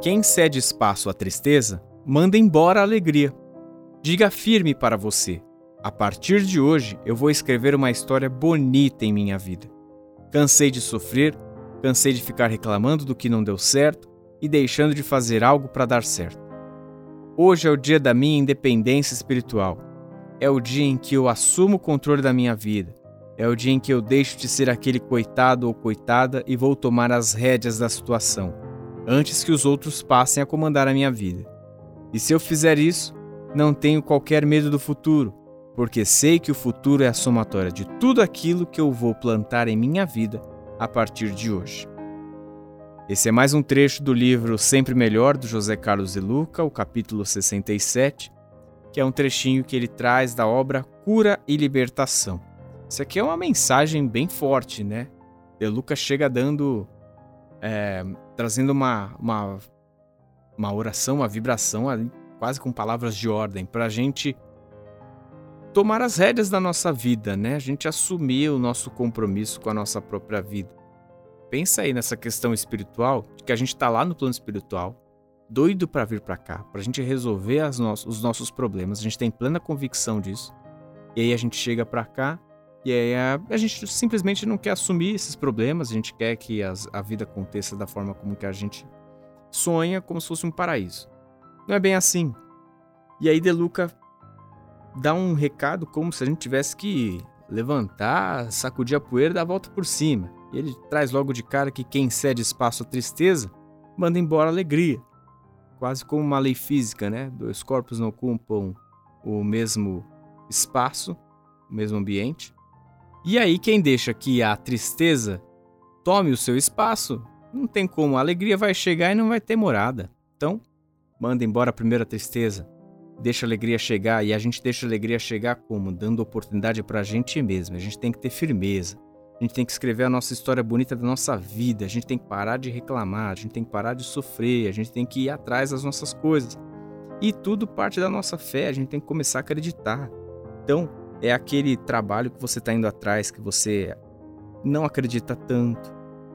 Quem cede espaço à tristeza, manda embora a alegria. Diga firme para você: a partir de hoje eu vou escrever uma história bonita em minha vida. Cansei de sofrer, cansei de ficar reclamando do que não deu certo e deixando de fazer algo para dar certo. Hoje é o dia da minha independência espiritual. É o dia em que eu assumo o controle da minha vida. É o dia em que eu deixo de ser aquele coitado ou coitada e vou tomar as rédeas da situação, antes que os outros passem a comandar a minha vida. E se eu fizer isso, não tenho qualquer medo do futuro, porque sei que o futuro é a somatória de tudo aquilo que eu vou plantar em minha vida a partir de hoje. Esse é mais um trecho do livro Sempre Melhor, do José Carlos de Luca, o capítulo 67, que é um trechinho que ele traz da obra Cura e Libertação. Isso aqui é uma mensagem bem forte, né? De Luca chega dando. É, trazendo uma, uma, uma oração, uma vibração quase com palavras de ordem, para a gente tomar as rédeas da nossa vida, né? A gente assumir o nosso compromisso com a nossa própria vida. Pensa aí nessa questão espiritual, que a gente está lá no plano espiritual, doido para vir para cá, para a gente resolver no os nossos problemas. A gente tem plena convicção disso. E aí a gente chega para cá e aí a, a, gente simplesmente não quer assumir esses problemas. A gente quer que as, a vida aconteça da forma como que a gente sonha, como se fosse um paraíso. Não é bem assim. E aí De Luca dá um recado como se a gente tivesse que levantar, sacudir a poeira e dar a volta por cima. E ele traz logo de cara que quem cede espaço à tristeza manda embora a alegria. Quase como uma lei física, né? Dois corpos não ocupam o mesmo espaço, o mesmo ambiente. E aí, quem deixa que a tristeza tome o seu espaço, não tem como. A alegria vai chegar e não vai ter morada. Então, manda embora a primeira tristeza deixa a alegria chegar e a gente deixa a alegria chegar como? Dando oportunidade para a gente mesmo. A gente tem que ter firmeza. A gente tem que escrever a nossa história bonita da nossa vida. A gente tem que parar de reclamar, a gente tem que parar de sofrer, a gente tem que ir atrás das nossas coisas. E tudo parte da nossa fé, a gente tem que começar a acreditar. Então, é aquele trabalho que você está indo atrás, que você não acredita tanto.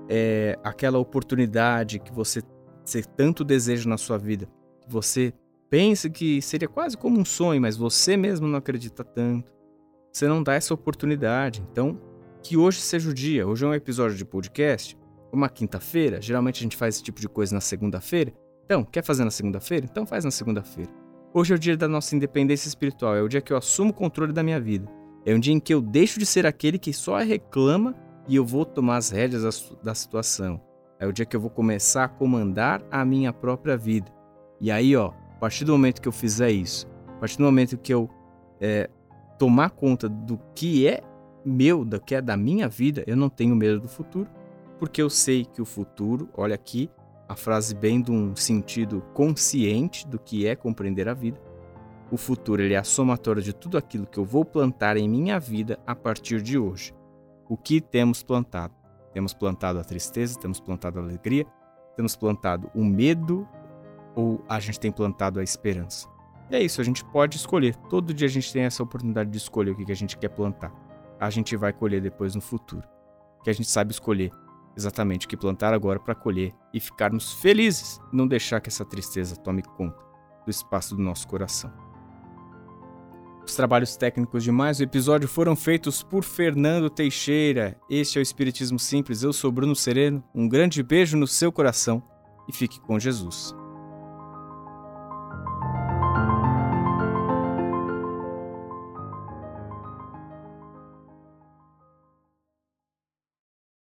É aquela oportunidade que você, você tanto deseja na sua vida, que você pensa que seria quase como um sonho, mas você mesmo não acredita tanto. Você não dá essa oportunidade. Então, que hoje seja o dia. Hoje é um episódio de podcast, uma quinta-feira. Geralmente a gente faz esse tipo de coisa na segunda-feira. Então, quer fazer na segunda-feira? Então faz na segunda-feira. Hoje é o dia da nossa independência espiritual, é o dia que eu assumo o controle da minha vida. É um dia em que eu deixo de ser aquele que só reclama e eu vou tomar as rédeas da situação. É o dia que eu vou começar a comandar a minha própria vida. E aí, ó, partir do momento que eu fizer isso, a partir do momento que eu é, tomar conta do que é meu, do que é da minha vida, eu não tenho medo do futuro, porque eu sei que o futuro, olha aqui, a frase bem de um sentido consciente do que é compreender a vida. O futuro ele é a somatória de tudo aquilo que eu vou plantar em minha vida a partir de hoje. O que temos plantado? Temos plantado a tristeza, temos plantado a alegria, temos plantado o medo, ou a gente tem plantado a esperança. E é isso, a gente pode escolher. Todo dia a gente tem essa oportunidade de escolher o que a gente quer plantar. A gente vai colher depois no futuro. Que a gente sabe escolher exatamente o que plantar agora para colher e ficarmos felizes, não deixar que essa tristeza tome conta do espaço do nosso coração. Os trabalhos técnicos de mais um episódio foram feitos por Fernando Teixeira. Este é o Espiritismo Simples. Eu sou Bruno Sereno. Um grande beijo no seu coração e fique com Jesus.